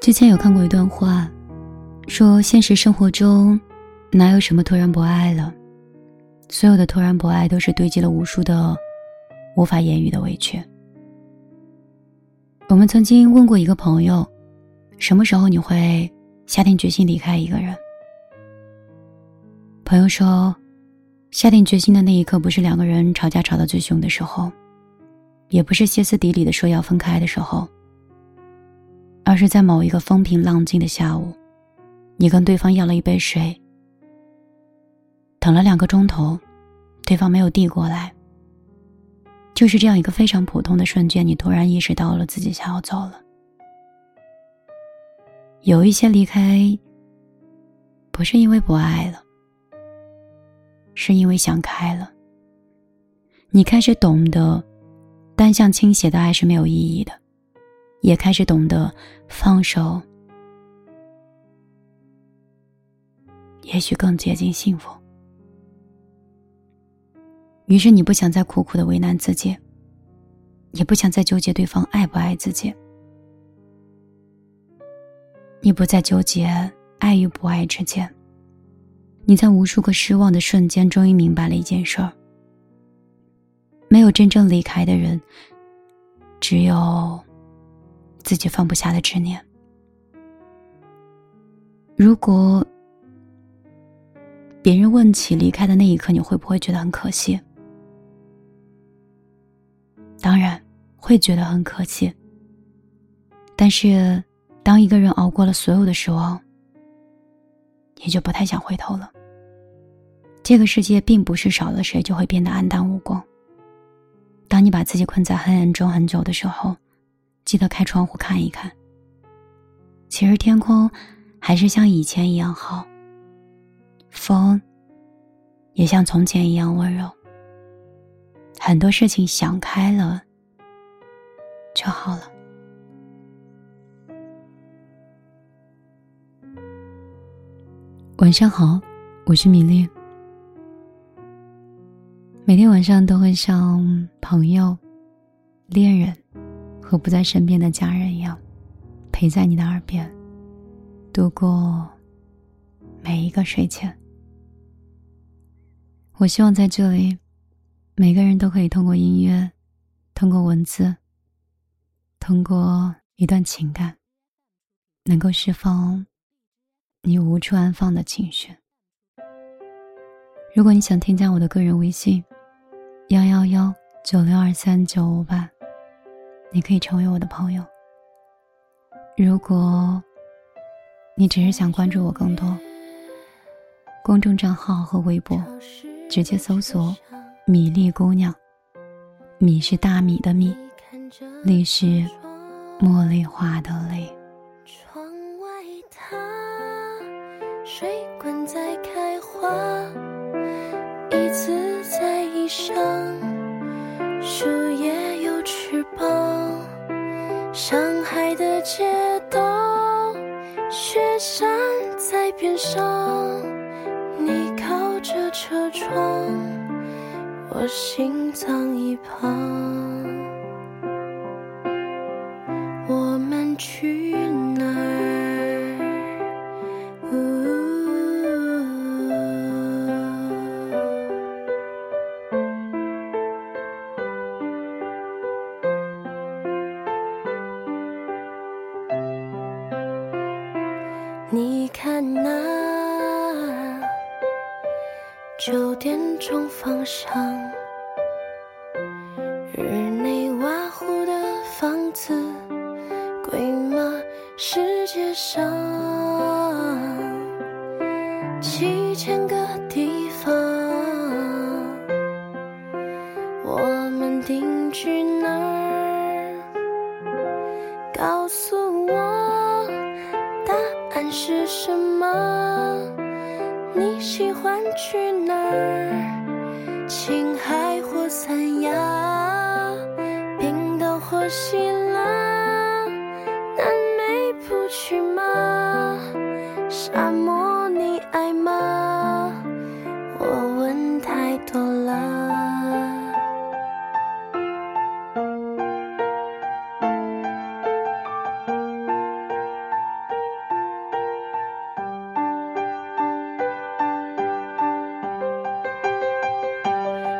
之前有看过一段话，说现实生活中哪有什么突然不爱了，所有的突然不爱都是堆积了无数的无法言语的委屈。我们曾经问过一个朋友，什么时候你会下定决心离开一个人？朋友说，下定决心的那一刻，不是两个人吵架吵到最凶的时候，也不是歇斯底里的说要分开的时候。而是在某一个风平浪静的下午，你跟对方要了一杯水，等了两个钟头，对方没有递过来。就是这样一个非常普通的瞬间，你突然意识到了自己想要走了。有一些离开，不是因为不爱了，是因为想开了。你开始懂得，单向倾斜的爱是没有意义的。也开始懂得放手，也许更接近幸福。于是你不想再苦苦的为难自己，也不想再纠结对方爱不爱自己，你不再纠结爱与不爱之间。你在无数个失望的瞬间，终于明白了一件事儿：没有真正离开的人，只有。自己放不下的执念。如果别人问起离开的那一刻，你会不会觉得很可惜？当然会觉得很可惜。但是，当一个人熬过了所有的失望，也就不太想回头了。这个世界并不是少了谁就会变得黯淡无光。当你把自己困在黑暗中很久的时候。记得开窗户看一看。其实天空还是像以前一样好，风也像从前一样温柔。很多事情想开了就好了。晚上好，我是米粒。每天晚上都会像朋友、恋人。和不在身边的家人一样，陪在你的耳边，度过每一个睡前。我希望在这里，每个人都可以通过音乐，通过文字，通过一段情感，能够释放你无处安放的情绪。如果你想添加我的个人微信：幺幺幺九六二三九五八。你可以成为我的朋友。如果你只是想关注我更多，公众账号和微博，直接搜索“米粒姑娘”。米是大米的米，粒是茉莉花的粒。窗外它，水管在开花，一次在衣裳，上海的街道，雪山在边上，你靠着车窗，我心脏一旁。你看那九点钟方向，日内瓦湖的房子，贵吗？世界上七千个地方，我们定居哪儿？告诉。是什么？你喜欢去哪？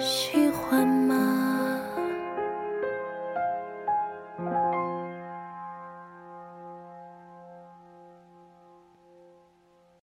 心，